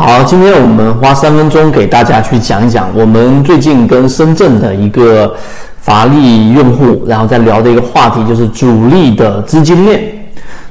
好，今天我们花三分钟给大家去讲一讲我们最近跟深圳的一个法力用户，然后再聊的一个话题，就是主力的资金链。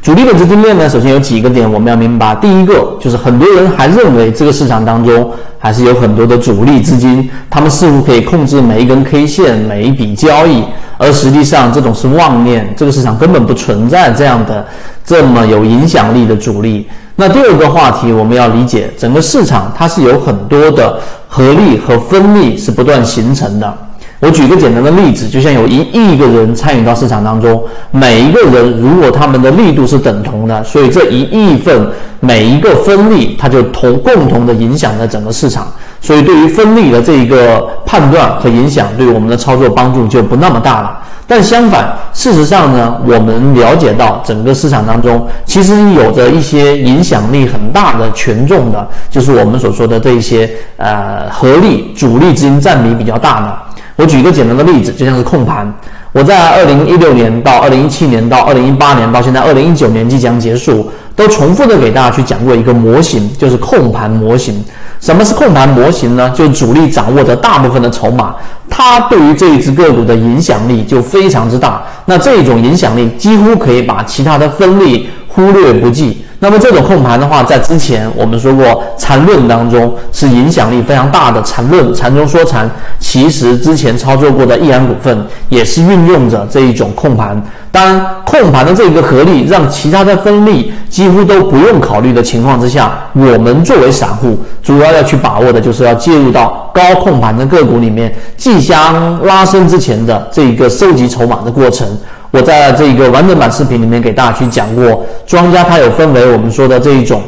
主力的资金链呢，首先有几个点我们要明白。第一个就是很多人还认为这个市场当中还是有很多的主力资金，他们似乎可以控制每一根 K 线、每一笔交易，而实际上这种是妄念，这个市场根本不存在这样的这么有影响力的主力。那第二个话题，我们要理解整个市场它是有很多的合力和分力是不断形成的。我举个简单的例子，就像有一亿个人参与到市场当中，每一个人如果他们的力度是等同的，所以这一亿份每一个分力，它就同共同的影响了整个市场。所以对于分力的这一个判断和影响，对我们的操作帮助就不那么大了。但相反，事实上呢，我们了解到整个市场当中，其实有着一些影响力很大的权重的，就是我们所说的这一些呃合力主力资金占比比较大的。我举一个简单的例子，就像是控盘。我在二零一六年到二零一七年到二零一八年到现在二零一九年即将结束，都重复的给大家去讲过一个模型，就是控盘模型。什么是控盘模型呢？就主力掌握着大部分的筹码，它对于这一只个股的影响力就非常之大。那这种影响力几乎可以把其他的分力忽略不计。那么这种控盘的话，在之前我们说过缠论当中是影响力非常大的缠论，缠中说禅。其实之前操作过的易安股份也是运用着这一种控盘。当，控盘的这个合力让其他的分力几乎都不用考虑的情况之下，我们作为散户主要要去把握的就是要介入到高控盘的个股里面，即将拉升之前的这一个收集筹码的过程。我在这个完整版视频里面给大家去讲过，庄家它有分为我们说的这一种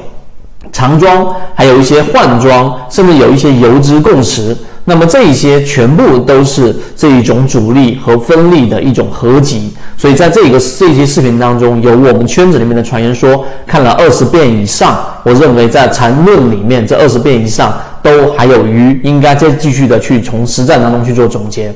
长庄，还有一些换庄，甚至有一些游资共识。那么这一些全部都是这一种主力和分力的一种合集。所以在这个这些视频当中，有我们圈子里面的传言说看了二十遍以上，我认为在缠论里面这二十遍以上都还有余，应该再继续的去从实战当中去做总结。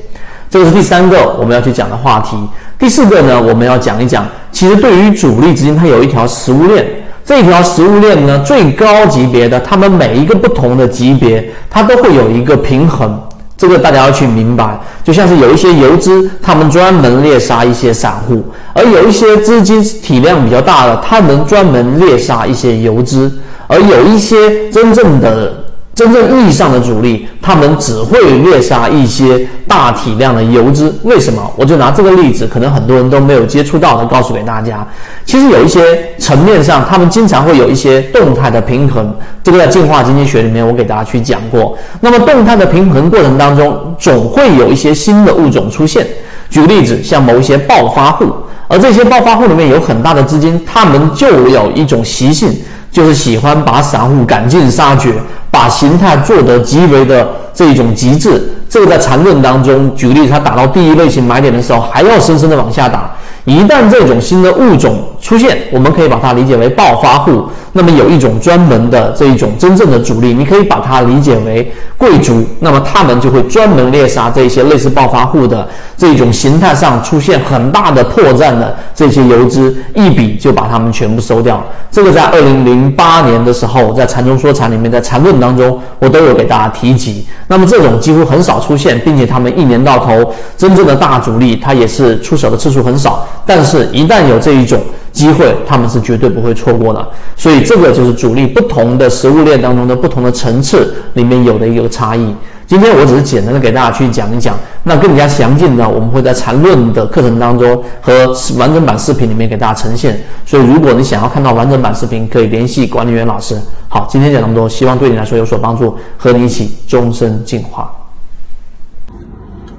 这个是第三个我们要去讲的话题。第四个呢，我们要讲一讲，其实对于主力资金，它有一条食物链。这条食物链呢，最高级别的，他们每一个不同的级别，它都会有一个平衡。这个大家要去明白。就像是有一些游资，他们专门猎杀一些散户；而有一些资金体量比较大的，他们专门猎杀一些游资；而有一些真正的。真正意义上的主力，他们只会猎杀一些大体量的游资。为什么？我就拿这个例子，可能很多人都没有接触到的，告诉给大家。其实有一些层面上，他们经常会有一些动态的平衡。这个在进化经济学里面，我给大家去讲过。那么动态的平衡过程当中，总会有一些新的物种出现。举个例子，像某一些暴发户，而这些暴发户里面有很大的资金，他们就有一种习性。就是喜欢把散户赶尽杀绝，把形态做得极为的这种极致。这个在缠论当中，举个例子，他打到第一类型买点的时候，还要深深的往下打。一旦这种新的物种出现，我们可以把它理解为暴发户。那么有一种专门的这一种真正的主力，你可以把它理解为贵族。那么他们就会专门猎杀这些类似暴发户的这种形态上出现很大的破绽的这些游资，一笔就把他们全部收掉。这个在二零零八年的时候，在禅中说禅里面，在禅论当中，我都有给大家提及。那么这种几乎很少出现，并且他们一年到头真正的大主力，他也是出手的次数很少。但是，一旦有这一种机会，他们是绝对不会错过的。所以，这个就是主力不同的食物链当中的不同的层次里面有的一个差异。今天我只是简单的给大家去讲一讲，那更加详尽的，我们会在缠论的课程当中和完整版视频里面给大家呈现。所以，如果你想要看到完整版视频，可以联系管理员老师。好，今天讲那么多，希望对你来说有所帮助，和你一起终身进化。